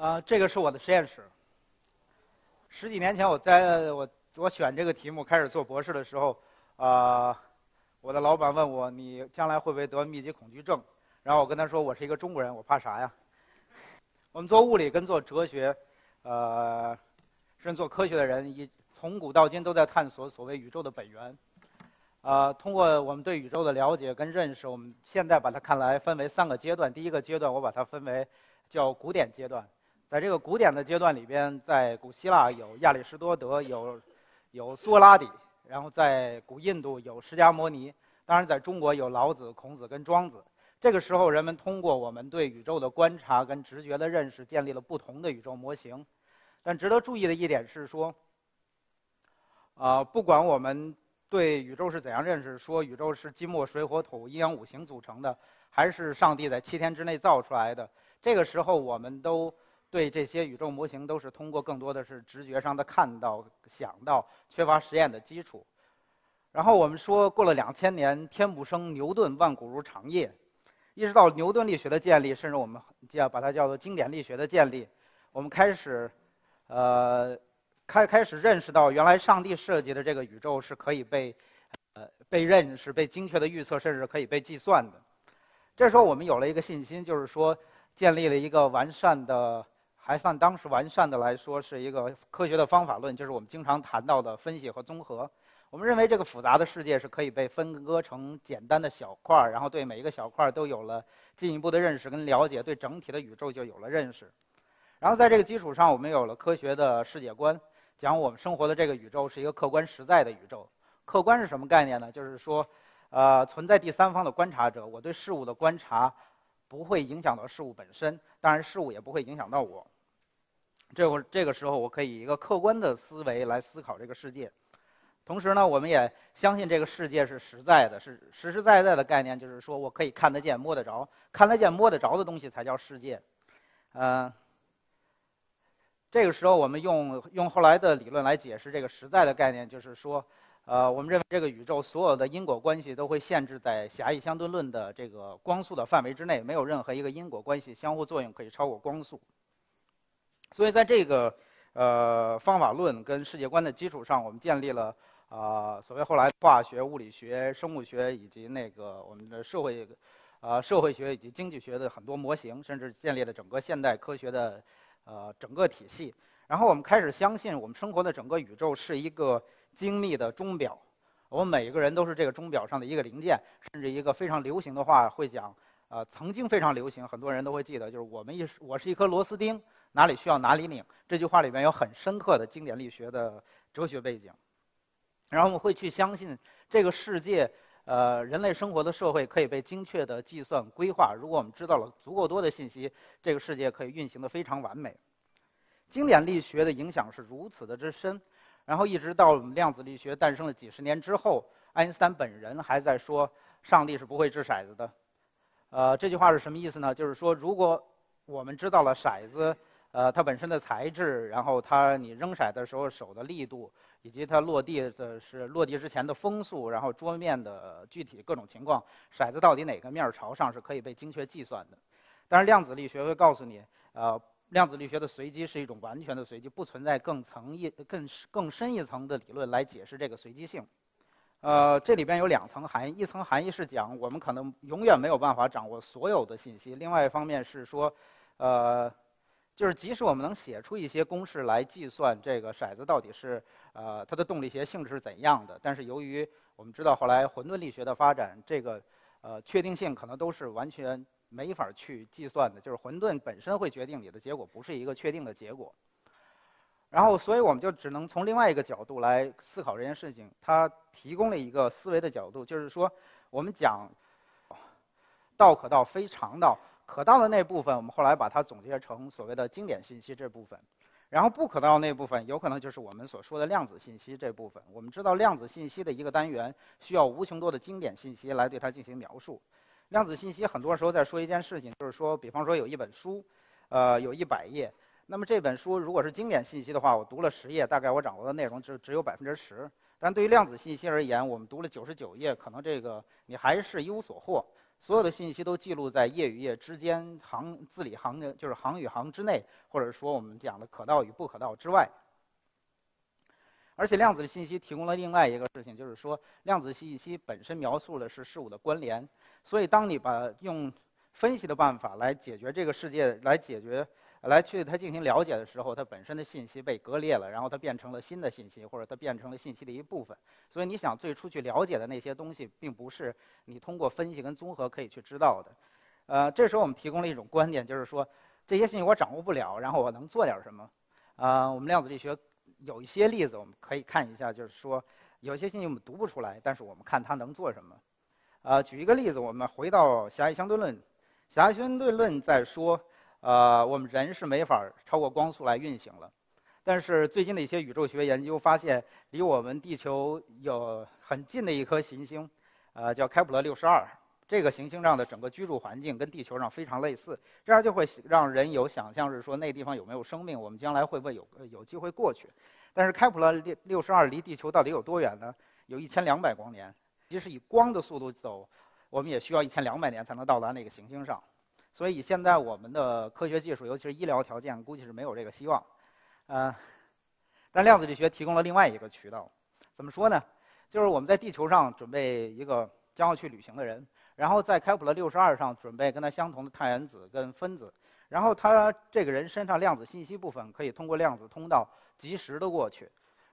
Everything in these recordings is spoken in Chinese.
啊，这个是我的实验室。十几年前，我在我我选这个题目开始做博士的时候，啊，我的老板问我：“你将来会不会得密集恐惧症？”然后我跟他说：“我是一个中国人，我怕啥呀？”我们做物理跟做哲学，呃，甚至做科学的人，一从古到今都在探索所谓宇宙的本源。啊，通过我们对宇宙的了解跟认识，我们现在把它看来分为三个阶段。第一个阶段，我把它分为叫古典阶段。在这个古典的阶段里边，在古希腊有亚里士多德，有有苏格拉底，然后在古印度有释迦摩尼，当然在中国有老子、孔子跟庄子。这个时候，人们通过我们对宇宙的观察跟直觉的认识，建立了不同的宇宙模型。但值得注意的一点是说，啊，不管我们对宇宙是怎样认识，说宇宙是金木水火土阴阳五行组成的，还是上帝在七天之内造出来的，这个时候我们都。对这些宇宙模型都是通过更多的是直觉上的看到、想到，缺乏实验的基础。然后我们说过了两千年，天不生，牛顿万古如长夜，一直到牛顿力学的建立，甚至我们叫把它叫做经典力学的建立，我们开始，呃，开开始认识到原来上帝设计的这个宇宙是可以被，呃，被认识、被精确的预测，甚至可以被计算的。这时候我们有了一个信心，就是说建立了一个完善的。还算当时完善的来说，是一个科学的方法论，就是我们经常谈到的分析和综合。我们认为这个复杂的世界是可以被分割成简单的小块儿，然后对每一个小块儿都有了进一步的认识跟了解，对整体的宇宙就有了认识。然后在这个基础上，我们有了科学的世界观，讲我们生活的这个宇宙是一个客观实在的宇宙。客观是什么概念呢？就是说，呃，存在第三方的观察者，我对事物的观察不会影响到事物本身，当然事物也不会影响到我。这会这个时候，我可以一个客观的思维来思考这个世界。同时呢，我们也相信这个世界是实在的，是实实在在的概念，就是说我可以看得见、摸得着，看得见、摸得着的东西才叫世界。嗯，这个时候我们用用后来的理论来解释这个实在的概念，就是说，呃，我们认为这个宇宙所有的因果关系都会限制在狭义相对论的这个光速的范围之内，没有任何一个因果关系相互作用可以超过光速。所以，在这个呃方法论跟世界观的基础上，我们建立了啊所谓后来化学、物理学、生物学以及那个我们的社会啊社会学以及经济学的很多模型，甚至建立了整个现代科学的呃整个体系。然后，我们开始相信，我们生活的整个宇宙是一个精密的钟表，我们每一个人都是这个钟表上的一个零件。甚至一个非常流行的话会讲，呃，曾经非常流行，很多人都会记得，就是我们一我是一颗螺丝钉。哪里需要哪里拧，这句话里面有很深刻的经典力学的哲学背景。然后我们会去相信这个世界，呃，人类生活的社会可以被精确的计算规划。如果我们知道了足够多的信息，这个世界可以运行的非常完美。经典力学的影响是如此的之深，然后一直到量子力学诞生了几十年之后，爱因斯坦本人还在说上帝是不会掷骰子的。呃，这句话是什么意思呢？就是说，如果我们知道了骰子。呃，它本身的材质，然后它你扔骰的时候手的力度，以及它落地的是落地之前的风速，然后桌面的具体各种情况，骰子到底哪个面朝上是可以被精确计算的。但是量子力学会告诉你，呃，量子力学的随机是一种完全的随机，不存在更层一更更深一层的理论来解释这个随机性。呃，这里边有两层含义，一层含义是讲我们可能永远没有办法掌握所有的信息，另外一方面是说，呃。就是即使我们能写出一些公式来计算这个骰子到底是呃它的动力学性质是怎样的，但是由于我们知道后来混沌力学的发展，这个呃确定性可能都是完全没法去计算的。就是混沌本身会决定你的结果不是一个确定的结果。然后，所以我们就只能从另外一个角度来思考这件事情。它提供了一个思维的角度，就是说我们讲道可道非常道。可道的那部分，我们后来把它总结成所谓的经典信息这部分，然后不可道那部分，有可能就是我们所说的量子信息这部分。我们知道量子信息的一个单元需要无穷多的经典信息来对它进行描述。量子信息很多时候在说一件事情，就是说，比方说有一本书，呃，有一百页，那么这本书如果是经典信息的话，我读了十页，大概我掌握的内容只只有百分之十。但对于量子信息而言，我们读了九十九页，可能这个你还是一无所获。所有的信息都记录在页与页之间，行字里行的，就是行与行之内，或者说我们讲的可道与不可道之外。而且量子的信息提供了另外一个事情，就是说量子信息本身描述的是事物的关联，所以当你把用分析的办法来解决这个世界，来解决。来去它进行了解的时候，它本身的信息被割裂了，然后它变成了新的信息，或者它变成了信息的一部分。所以你想最初去了解的那些东西，并不是你通过分析跟综合可以去知道的。呃，这时候我们提供了一种观点，就是说这些信息我掌握不了，然后我能做点什么？啊，我们量子力学有一些例子我们可以看一下，就是说有些信息我们读不出来，但是我们看它能做什么。啊，举一个例子，我们回到狭义相对论，狭义相对论在说。呃，我们人是没法超过光速来运行了，但是最近的一些宇宙学研究发现，离我们地球有很近的一颗行星，呃，叫开普勒六十二。这个行星上的整个居住环境跟地球上非常类似，这样就会让人有想象，是说那地方有没有生命，我们将来会不会有有机会过去？但是开普勒六六十二离地球到底有多远呢？有一千两百光年，即使以光的速度走，我们也需要一千两百年才能到达那个行星上。所以现在我们的科学技术，尤其是医疗条件，估计是没有这个希望。呃，但量子力学提供了另外一个渠道。怎么说呢？就是我们在地球上准备一个将要去旅行的人，然后在开普勒六十二上准备跟他相同的碳原子跟分子，然后他这个人身上量子信息部分可以通过量子通道及时的过去。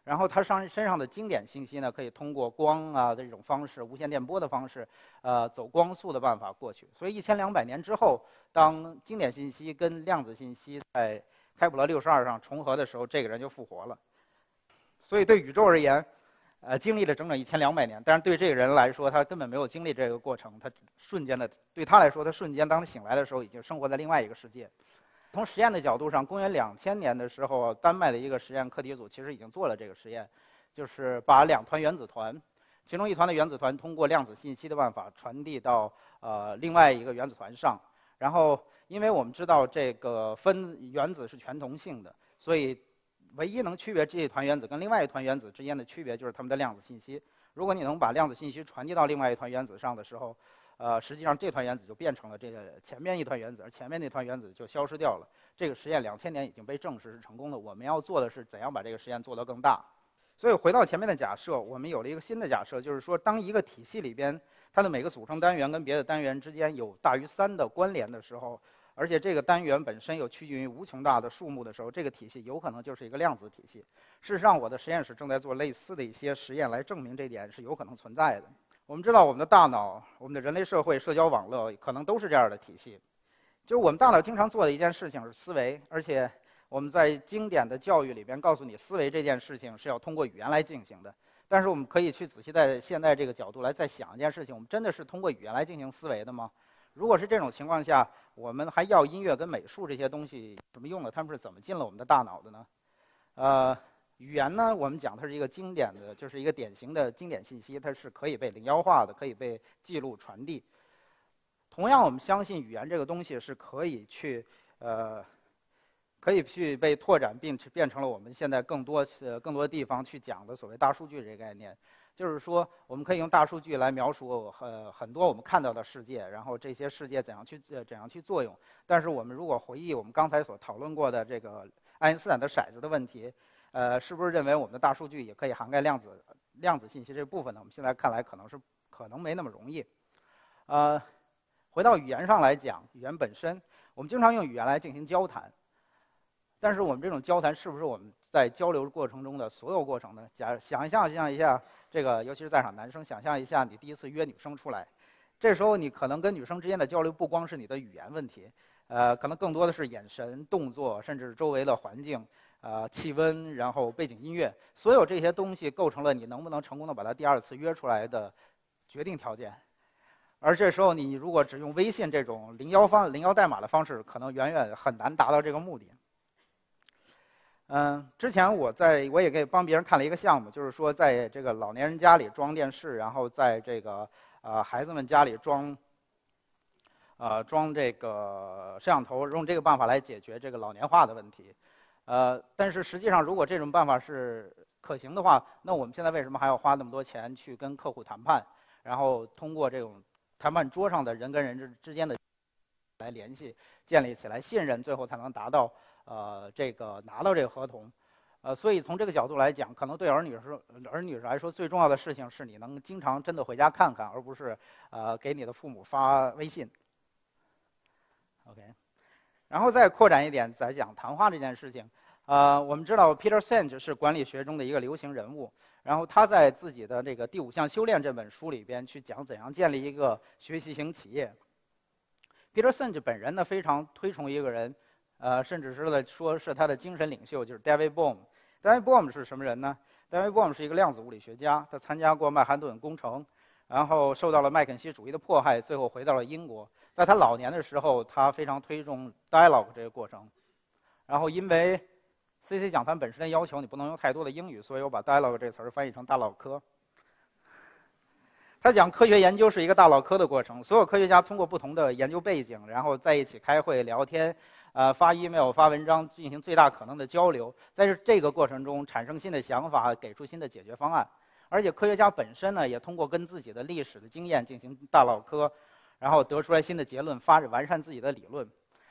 然后它上身上的经典信息呢，可以通过光啊这种方式，无线电波的方式，呃，走光速的办法过去。所以一千两百年之后，当经典信息跟量子信息在开普勒六十二上重合的时候，这个人就复活了。所以对宇宙而言，呃，经历了整整一千两百年，但是对这个人来说，他根本没有经历这个过程，他瞬间的对他来说，他瞬间当他醒来的时候，已经生活在另外一个世界。从实验的角度上，公元两千年的时候，丹麦的一个实验课题组其实已经做了这个实验，就是把两团原子团，其中一团的原子团通过量子信息的办法传递到呃另外一个原子团上，然后因为我们知道这个分原子是全同性的，所以唯一能区别这一团原子跟另外一团原子之间的区别就是它们的量子信息。如果你能把量子信息传递到另外一团原子上的时候，呃，实际上这团原子就变成了这个前面一团原子，而前面那团原子就消失掉了。这个实验两千年已经被证实是成功的。我们要做的是怎样把这个实验做得更大。所以回到前面的假设，我们有了一个新的假设，就是说，当一个体系里边它的每个组成单元跟别的单元之间有大于三的关联的时候，而且这个单元本身又趋近于无穷大的数目的时候，这个体系有可能就是一个量子体系。事实上，我的实验室正在做类似的一些实验来证明这点是有可能存在的。我们知道，我们的大脑、我们的人类社会、社交网络可能都是这样的体系。就是我们大脑经常做的一件事情是思维，而且我们在经典的教育里边告诉你，思维这件事情是要通过语言来进行的。但是我们可以去仔细在现在这个角度来再想一件事情：我们真的是通过语言来进行思维的吗？如果是这种情况下，我们还要音乐跟美术这些东西什么用的？他们是怎么进了我们的大脑的呢？呃。语言呢，我们讲它是一个经典的，就是一个典型的经典信息，它是可以被零幺化的，可以被记录传递。同样，我们相信语言这个东西是可以去，呃，可以去被拓展，并变成了我们现在更多呃更多地方去讲的所谓大数据这个概念。就是说，我们可以用大数据来描述很很多我们看到的世界，然后这些世界怎样去呃怎样去作用。但是我们如果回忆我们刚才所讨论过的这个爱因斯坦的骰子的问题。呃，是不是认为我们的大数据也可以涵盖量子量子信息这部分呢？我们现在看来可能是可能没那么容易。呃，回到语言上来讲，语言本身，我们经常用语言来进行交谈，但是我们这种交谈是不是我们在交流过程中的所有过程呢？假想象象一下，这个尤其是在场男生，想象一下你第一次约女生出来，这时候你可能跟女生之间的交流不光是你的语言问题，呃，可能更多的是眼神、动作，甚至周围的环境。啊，气温，然后背景音乐，所有这些东西构成了你能不能成功的把他第二次约出来的决定条件。而这时候，你如果只用微信这种零幺方零幺代码的方式，可能远远很难达到这个目的。嗯，之前我在我也给帮别人看了一个项目，就是说在这个老年人家里装电视，然后在这个呃孩子们家里装呃装这个摄像头，用这个办法来解决这个老年化的问题。呃，但是实际上，如果这种办法是可行的话，那我们现在为什么还要花那么多钱去跟客户谈判，然后通过这种谈判桌上的人跟人之之间的来联系，建立起来信任，最后才能达到呃这个拿到这个合同。呃，所以从这个角度来讲，可能对儿女说儿女来说最重要的事情是你能经常真的回家看看，而不是呃给你的父母发微信。OK，然后再扩展一点，再讲谈话这件事情。呃，我们知道 Peter Senge 是管理学中的一个流行人物，然后他在自己的这个《第五项修炼》这本书里边去讲怎样建立一个学习型企业。Peter Senge 本人呢非常推崇一个人。呃，甚至是在说是他的精神领袖，就是 David Bohm。David Bohm 是什么人呢？David Bohm 是一个量子物理学家，他参加过曼哈顿工程，然后受到了麦肯锡主义的迫害，最后回到了英国。在他老年的时候，他非常推崇 dialogue 这个过程。然后因为 CC 讲坛本身的要求，你不能用太多的英语，所以我把 dialogue 这词儿翻译成大脑科。他讲科学研究是一个大脑科的过程，所有科学家通过不同的研究背景，然后在一起开会聊天。呃，发 email、发文章，进行最大可能的交流，在这个过程中产生新的想法，给出新的解决方案。而且科学家本身呢，也通过跟自己的历史的经验进行大脑科，然后得出来新的结论，发展完善自己的理论。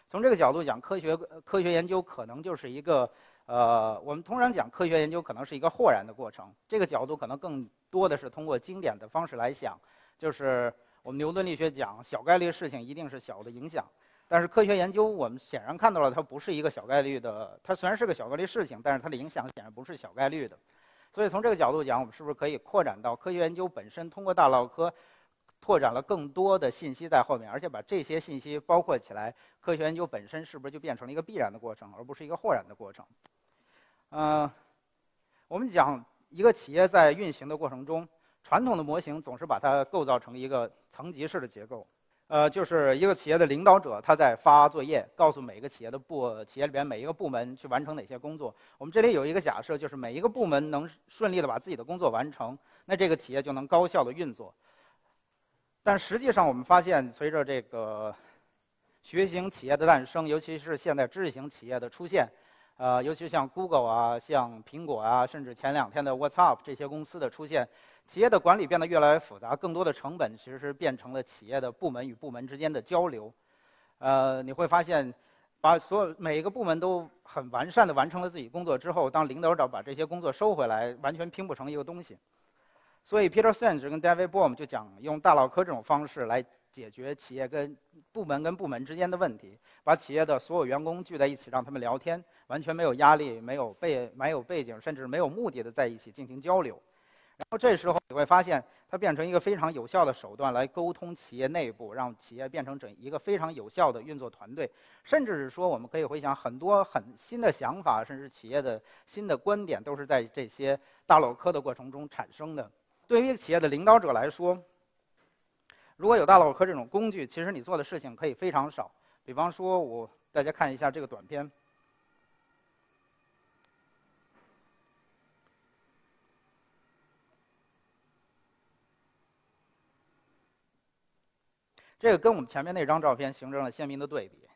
从这个角度讲，科学科学研究可能就是一个呃，我们通常讲科学研究可能是一个豁然的过程。这个角度可能更多的是通过经典的方式来想，就是我们牛顿力学讲小概率事情一定是小的影响。但是科学研究，我们显然看到了，它不是一个小概率的。它虽然是个小概率事情，但是它的影响显然不是小概率的。所以从这个角度讲，我们是不是可以扩展到科学研究本身，通过大脑科拓展了更多的信息在后面，而且把这些信息包括起来，科学研究本身是不是就变成了一个必然的过程，而不是一个豁然的过程？嗯，我们讲一个企业在运行的过程中，传统的模型总是把它构造成一个层级式的结构。呃，就是一个企业的领导者，他在发作业，告诉每一个企业的部，企业里边每一个部门去完成哪些工作。我们这里有一个假设，就是每一个部门能顺利的把自己的工作完成，那这个企业就能高效的运作。但实际上，我们发现，随着这个学习型企业的诞生，尤其是现在知识型企业的出现，呃，尤其像 Google 啊，像苹果啊，甚至前两天的 WhatsApp 这些公司的出现。企业的管理变得越来越复杂，更多的成本其实是变成了企业的部门与部门之间的交流。呃，你会发现，把所有每一个部门都很完善的完成了自己工作之后，当领导者把这些工作收回来，完全拼不成一个东西。所以，Peter Senge 跟 David Bohm 就讲用大脑科这种方式来解决企业跟部门跟部门之间的问题，把企业的所有员工聚在一起，让他们聊天，完全没有压力，没有背没有背景，甚至没有目的的在一起进行交流。然后这时候你会发现，它变成一个非常有效的手段来沟通企业内部，让企业变成整一个非常有效的运作团队。甚至是说，我们可以回想很多很新的想法，甚至企业的新的观点，都是在这些大脑科的过程中产生的。对于企业的领导者来说，如果有大脑壳这种工具，其实你做的事情可以非常少。比方说，我大家看一下这个短片。这个跟我们前面那张照片形成了鲜明的对比。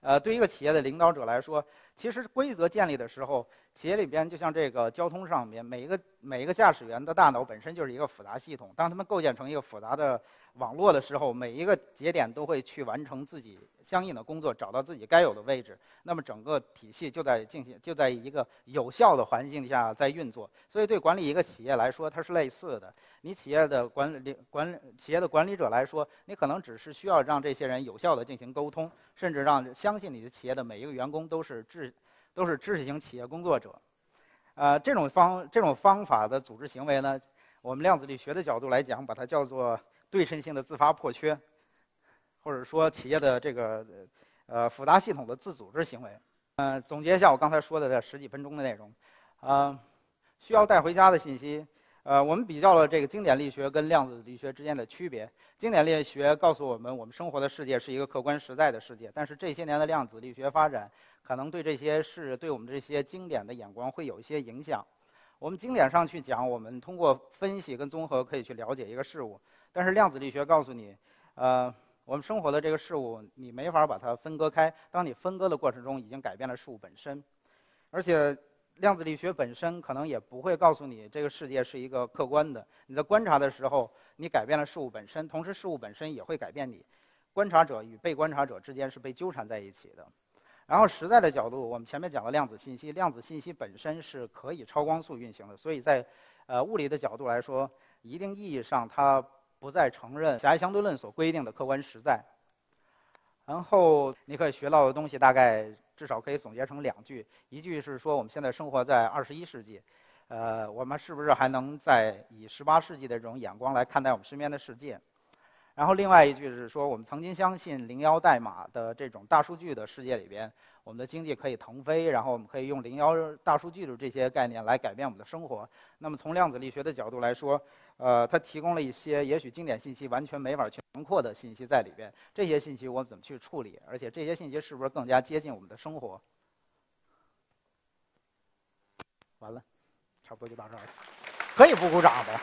呃，对于一个企业的领导者来说，其实规则建立的时候，企业里边就像这个交通上面，每一个每一个驾驶员的大脑本身就是一个复杂系统。当他们构建成一个复杂的网络的时候，每一个节点都会去完成自己相应的工作，找到自己该有的位置。那么整个体系就在进行，就在一个有效的环境下在运作。所以对管理一个企业来说，它是类似的。你企业的管理管理企业的管理者来说，你可能只是需要让这些人有效的进行沟通，甚至让相信你的企业的每一个员工都是知都是知识型企业工作者。呃，这种方这种方法的组织行为呢，我们量子力学的角度来讲，把它叫做对称性的自发破缺，或者说企业的这个呃复杂系统的自组织行为。嗯，总结一下我刚才说的这十几分钟的内容，啊，需要带回家的信息。呃，我们比较了这个经典力学跟量子力学之间的区别。经典力学告诉我们，我们生活的世界是一个客观实在的世界。但是这些年的量子力学发展，可能对这些事，对我们这些经典的眼光会有一些影响。我们经典上去讲，我们通过分析跟综合可以去了解一个事物。但是量子力学告诉你，呃，我们生活的这个事物，你没法把它分割开。当你分割的过程中，已经改变了事物本身，而且。量子力学本身可能也不会告诉你这个世界是一个客观的。你在观察的时候，你改变了事物本身，同时事物本身也会改变你。观察者与被观察者之间是被纠缠在一起的。然后实在的角度，我们前面讲了量子信息，量子信息本身是可以超光速运行的，所以在呃物理的角度来说，一定意义上它不再承认狭义相对论所规定的客观实在。然后你可以学到的东西大概至少可以总结成两句：一句是说我们现在生活在二十一世纪，呃，我们是不是还能在以十八世纪的这种眼光来看待我们身边的世界？然后另外一句是说，我们曾经相信零幺代码的这种大数据的世界里边，我们的经济可以腾飞，然后我们可以用零幺大数据的这些概念来改变我们的生活。那么从量子力学的角度来说，呃，它提供了一些也许经典信息完全没法去囊括的信息在里边。这些信息我们怎么去处理？而且这些信息是不是更加接近我们的生活？完了，差不多就到这儿了，可以不鼓掌的。